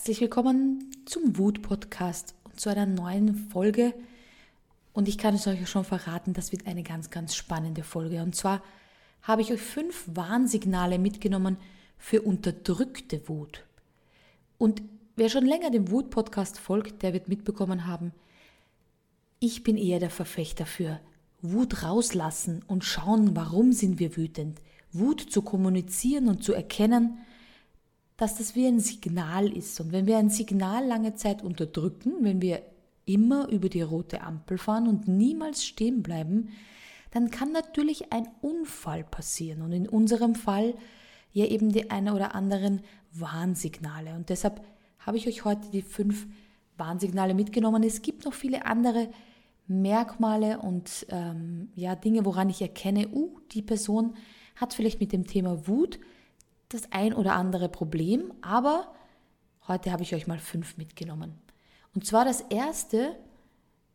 Herzlich willkommen zum Wut-Podcast und zu einer neuen Folge. Und ich kann es euch schon verraten, das wird eine ganz, ganz spannende Folge. Und zwar habe ich euch fünf Warnsignale mitgenommen für unterdrückte Wut. Und wer schon länger dem Wut-Podcast folgt, der wird mitbekommen haben, ich bin eher der Verfechter für Wut rauslassen und schauen, warum sind wir wütend. Wut zu kommunizieren und zu erkennen, dass das wie ein Signal ist. Und wenn wir ein Signal lange Zeit unterdrücken, wenn wir immer über die rote Ampel fahren und niemals stehen bleiben, dann kann natürlich ein Unfall passieren. Und in unserem Fall ja eben die eine oder anderen Warnsignale. Und deshalb habe ich euch heute die fünf Warnsignale mitgenommen. Es gibt noch viele andere Merkmale und ähm, ja Dinge, woran ich erkenne, uh, die Person hat vielleicht mit dem Thema Wut das ein oder andere Problem, aber heute habe ich euch mal fünf mitgenommen. Und zwar das erste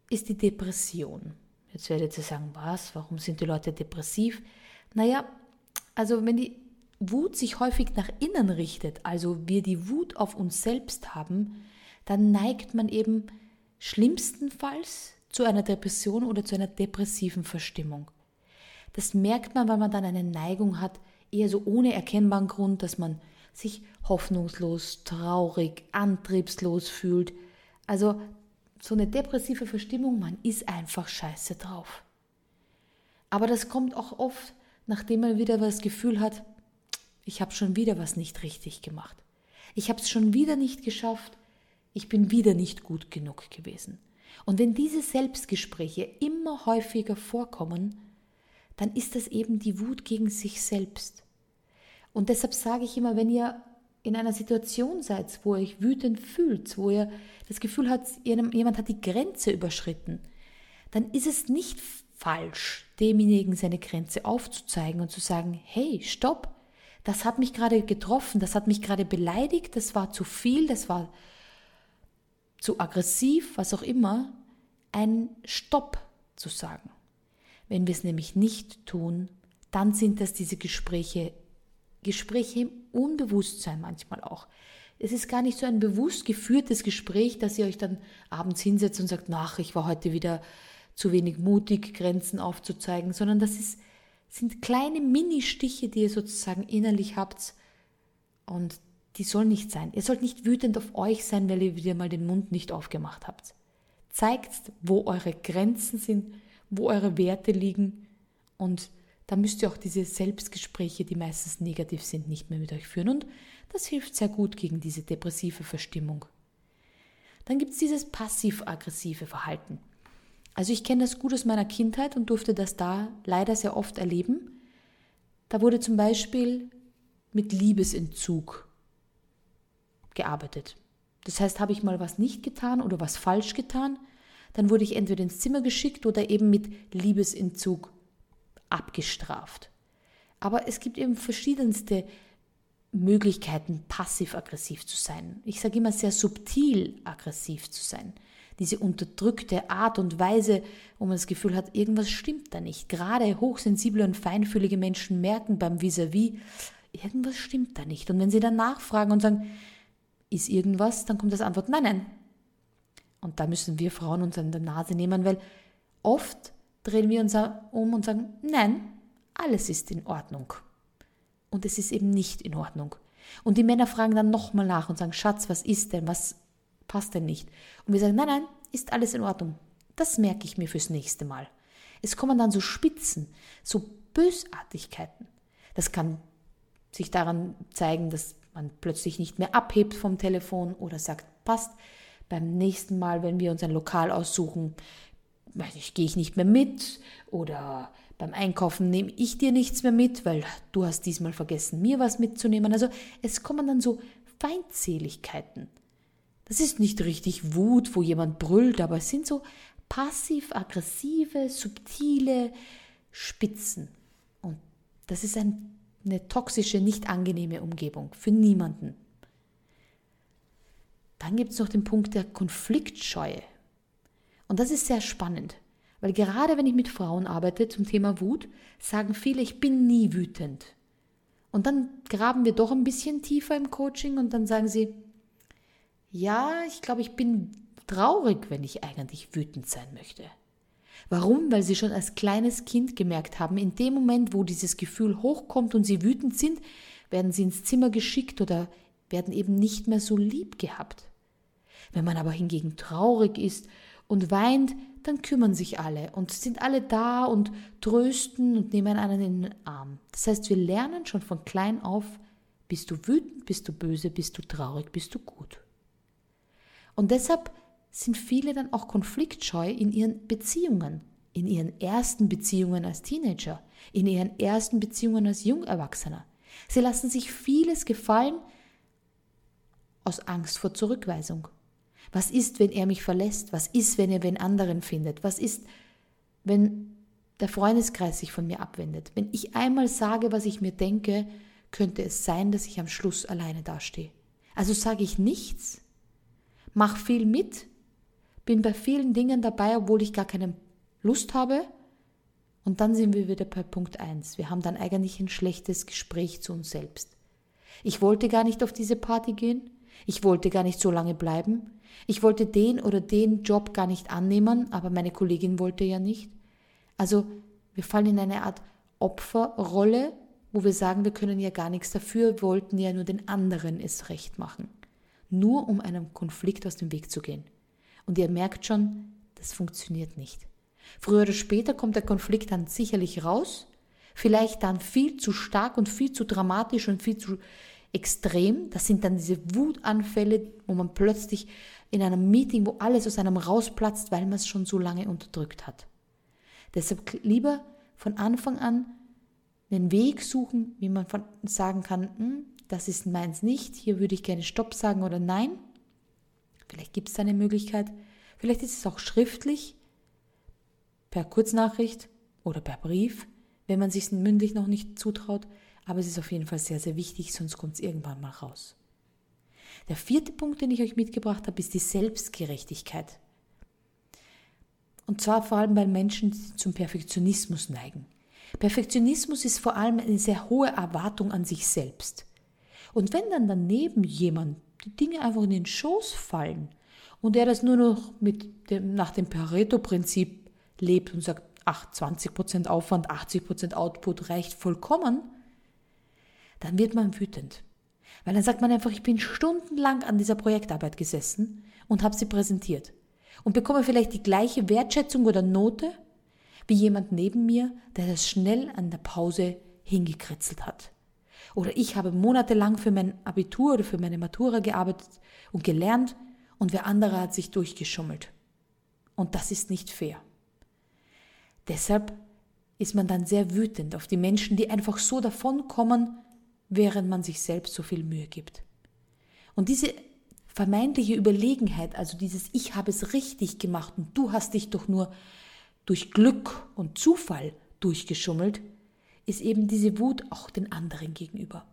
ist die Depression. Jetzt werdet ihr sagen, was, warum sind die Leute depressiv? Naja, also wenn die Wut sich häufig nach innen richtet, also wir die Wut auf uns selbst haben, dann neigt man eben schlimmstenfalls zu einer Depression oder zu einer depressiven Verstimmung. Das merkt man, weil man dann eine Neigung hat, eher so ohne erkennbaren Grund, dass man sich hoffnungslos, traurig, antriebslos fühlt. Also so eine depressive Verstimmung, man ist einfach scheiße drauf. Aber das kommt auch oft, nachdem man wieder das Gefühl hat, ich habe schon wieder was nicht richtig gemacht. Ich habe es schon wieder nicht geschafft. Ich bin wieder nicht gut genug gewesen. Und wenn diese Selbstgespräche immer häufiger vorkommen, dann ist das eben die Wut gegen sich selbst. Und deshalb sage ich immer, wenn ihr in einer Situation seid, wo ihr euch wütend fühlt, wo ihr das Gefühl habt, jemand hat die Grenze überschritten, dann ist es nicht falsch, demjenigen seine Grenze aufzuzeigen und zu sagen, hey, stopp, das hat mich gerade getroffen, das hat mich gerade beleidigt, das war zu viel, das war zu aggressiv, was auch immer, ein Stopp zu sagen. Wenn wir es nämlich nicht tun, dann sind das diese Gespräche Gespräche im Unbewusstsein manchmal auch. Es ist gar nicht so ein bewusst geführtes Gespräch, dass ihr euch dann abends hinsetzt und sagt, nach, ich war heute wieder zu wenig mutig, Grenzen aufzuzeigen, sondern das ist, sind kleine Mini-Stiche, die ihr sozusagen innerlich habt und die sollen nicht sein. Ihr sollt nicht wütend auf euch sein, weil ihr wieder mal den Mund nicht aufgemacht habt. Zeigt, wo eure Grenzen sind, wo eure Werte liegen und da müsst ihr auch diese Selbstgespräche, die meistens negativ sind, nicht mehr mit euch führen. Und das hilft sehr gut gegen diese depressive Verstimmung. Dann gibt es dieses passiv-aggressive Verhalten. Also ich kenne das gut aus meiner Kindheit und durfte das da leider sehr oft erleben. Da wurde zum Beispiel mit Liebesentzug gearbeitet. Das heißt, habe ich mal was nicht getan oder was falsch getan, dann wurde ich entweder ins Zimmer geschickt oder eben mit Liebesentzug abgestraft. Aber es gibt eben verschiedenste Möglichkeiten, passiv-aggressiv zu sein. Ich sage immer sehr subtil aggressiv zu sein. Diese unterdrückte Art und Weise, wo man das Gefühl hat, irgendwas stimmt da nicht. Gerade hochsensible und feinfühlige Menschen merken beim Vis-à-vis, -vis, irgendwas stimmt da nicht. Und wenn sie dann nachfragen und sagen, ist irgendwas, dann kommt das Antwort, nein, nein. Und da müssen wir Frauen uns an der Nase nehmen, weil oft drehen wir uns um und sagen, nein, alles ist in Ordnung. Und es ist eben nicht in Ordnung. Und die Männer fragen dann nochmal nach und sagen, Schatz, was ist denn, was passt denn nicht? Und wir sagen, nein, nein, ist alles in Ordnung. Das merke ich mir fürs nächste Mal. Es kommen dann so Spitzen, so Bösartigkeiten. Das kann sich daran zeigen, dass man plötzlich nicht mehr abhebt vom Telefon oder sagt, passt, beim nächsten Mal, wenn wir uns ein Lokal aussuchen, gehe ich nicht mehr mit oder beim Einkaufen nehme ich dir nichts mehr mit, weil du hast diesmal vergessen, mir was mitzunehmen. Also es kommen dann so Feindseligkeiten. Das ist nicht richtig Wut, wo jemand brüllt, aber es sind so passiv-aggressive, subtile Spitzen. Und das ist ein, eine toxische, nicht angenehme Umgebung für niemanden. Dann gibt es noch den Punkt der Konfliktscheue. Und das ist sehr spannend, weil gerade wenn ich mit Frauen arbeite zum Thema Wut, sagen viele, ich bin nie wütend. Und dann graben wir doch ein bisschen tiefer im Coaching und dann sagen sie, ja, ich glaube, ich bin traurig, wenn ich eigentlich wütend sein möchte. Warum? Weil sie schon als kleines Kind gemerkt haben, in dem Moment, wo dieses Gefühl hochkommt und sie wütend sind, werden sie ins Zimmer geschickt oder werden eben nicht mehr so lieb gehabt. Wenn man aber hingegen traurig ist und weint, dann kümmern sich alle und sind alle da und trösten und nehmen einen in den Arm. Das heißt, wir lernen schon von klein auf, bist du wütend, bist du böse, bist du traurig, bist du gut. Und deshalb sind viele dann auch konfliktscheu in ihren Beziehungen, in ihren ersten Beziehungen als Teenager, in ihren ersten Beziehungen als Jungerwachsener. Sie lassen sich vieles gefallen aus Angst vor Zurückweisung. Was ist, wenn er mich verlässt? Was ist, wenn er wen anderen findet? Was ist, wenn der Freundeskreis sich von mir abwendet? Wenn ich einmal sage, was ich mir denke, könnte es sein, dass ich am Schluss alleine dastehe. Also sage ich nichts, mach viel mit, bin bei vielen Dingen dabei, obwohl ich gar keine Lust habe. Und dann sind wir wieder bei Punkt 1. Wir haben dann eigentlich ein schlechtes Gespräch zu uns selbst. Ich wollte gar nicht auf diese Party gehen. Ich wollte gar nicht so lange bleiben. Ich wollte den oder den Job gar nicht annehmen, aber meine Kollegin wollte ja nicht. Also wir fallen in eine Art Opferrolle, wo wir sagen, wir können ja gar nichts dafür, wollten ja nur den anderen es recht machen. Nur um einem Konflikt aus dem Weg zu gehen. Und ihr merkt schon, das funktioniert nicht. Früher oder später kommt der Konflikt dann sicherlich raus, vielleicht dann viel zu stark und viel zu dramatisch und viel zu extrem. Das sind dann diese Wutanfälle, wo man plötzlich in einem Meeting, wo alles aus einem rausplatzt, weil man es schon so lange unterdrückt hat. Deshalb lieber von Anfang an einen Weg suchen, wie man von, sagen kann, hm, das ist meins nicht, hier würde ich gerne Stopp sagen oder Nein. Vielleicht gibt es eine Möglichkeit. Vielleicht ist es auch schriftlich, per Kurznachricht oder per Brief, wenn man sich mündlich noch nicht zutraut. Aber es ist auf jeden Fall sehr, sehr wichtig, sonst kommt es irgendwann mal raus. Der vierte Punkt, den ich euch mitgebracht habe, ist die Selbstgerechtigkeit. Und zwar vor allem bei Menschen, die zum Perfektionismus neigen. Perfektionismus ist vor allem eine sehr hohe Erwartung an sich selbst. Und wenn dann daneben jemand die Dinge einfach in den Schoß fallen und er das nur noch mit dem, nach dem Pareto-Prinzip lebt und sagt, ach, 20% Aufwand, 80% Output reicht vollkommen, dann wird man wütend. Weil dann sagt man einfach, ich bin stundenlang an dieser Projektarbeit gesessen und habe sie präsentiert und bekomme vielleicht die gleiche Wertschätzung oder Note wie jemand neben mir, der das schnell an der Pause hingekritzelt hat. Oder ich habe monatelang für mein Abitur oder für meine Matura gearbeitet und gelernt und wer andere hat sich durchgeschummelt. Und das ist nicht fair. Deshalb ist man dann sehr wütend auf die Menschen, die einfach so davonkommen, während man sich selbst so viel Mühe gibt. Und diese vermeintliche Überlegenheit, also dieses Ich habe es richtig gemacht und du hast dich doch nur durch Glück und Zufall durchgeschummelt, ist eben diese Wut auch den anderen gegenüber.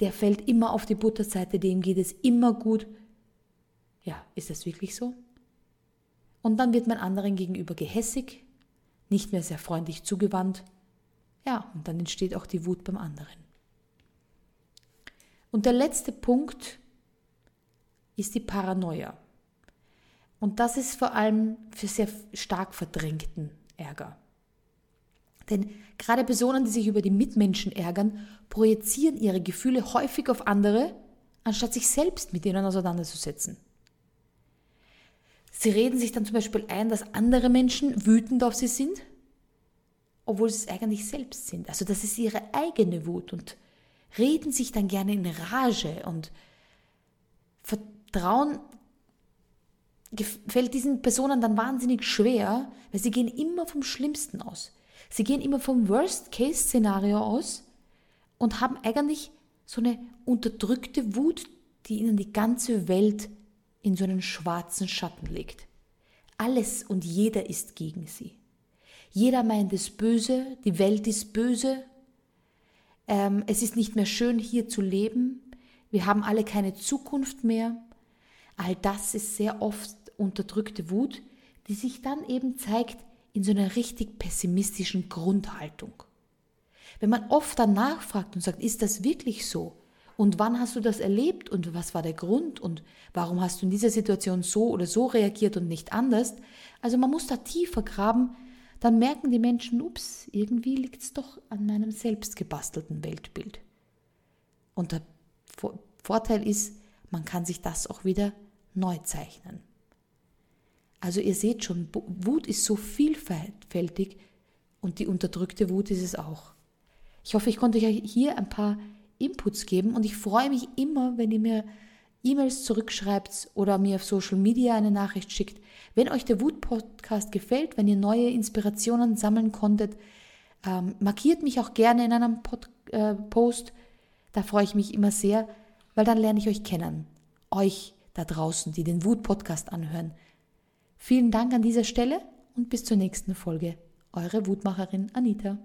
Der fällt immer auf die Butterseite, dem geht es immer gut. Ja, ist das wirklich so? Und dann wird man anderen gegenüber gehässig, nicht mehr sehr freundlich zugewandt. Ja, und dann entsteht auch die Wut beim anderen. Und der letzte Punkt ist die Paranoia. Und das ist vor allem für sehr stark verdrängten Ärger. Denn gerade Personen, die sich über die Mitmenschen ärgern, projizieren ihre Gefühle häufig auf andere, anstatt sich selbst mit ihnen auseinanderzusetzen. Sie reden sich dann zum Beispiel ein, dass andere Menschen wütend auf sie sind, obwohl sie es eigentlich selbst sind. Also das ist ihre eigene Wut und reden sich dann gerne in Rage und Vertrauen fällt diesen Personen dann wahnsinnig schwer, weil sie gehen immer vom Schlimmsten aus. Sie gehen immer vom Worst-Case-Szenario aus und haben eigentlich so eine unterdrückte Wut, die ihnen die ganze Welt in so einen schwarzen Schatten legt. Alles und jeder ist gegen sie. Jeder meint es böse, die Welt ist böse ähm, es ist nicht mehr schön hier zu leben, wir haben alle keine Zukunft mehr. All das ist sehr oft unterdrückte Wut, die sich dann eben zeigt in so einer richtig pessimistischen Grundhaltung. Wenn man oft danach fragt und sagt, ist das wirklich so? Und wann hast du das erlebt und was war der Grund und warum hast du in dieser Situation so oder so reagiert und nicht anders? Also man muss da tiefer graben, dann merken die Menschen, ups, irgendwie liegt es doch an meinem selbst gebastelten Weltbild. Und der Vorteil ist, man kann sich das auch wieder neu zeichnen. Also ihr seht schon, Wut ist so vielfältig und die unterdrückte Wut ist es auch. Ich hoffe, ich konnte euch hier ein paar Inputs geben und ich freue mich immer, wenn ihr mir E-Mails zurückschreibt oder mir auf Social Media eine Nachricht schickt. Wenn euch der Wut-Podcast gefällt, wenn ihr neue Inspirationen sammeln konntet, ähm, markiert mich auch gerne in einem Pod äh, Post. Da freue ich mich immer sehr, weil dann lerne ich euch kennen. Euch da draußen, die den Wut-Podcast anhören. Vielen Dank an dieser Stelle und bis zur nächsten Folge. Eure Wutmacherin Anita.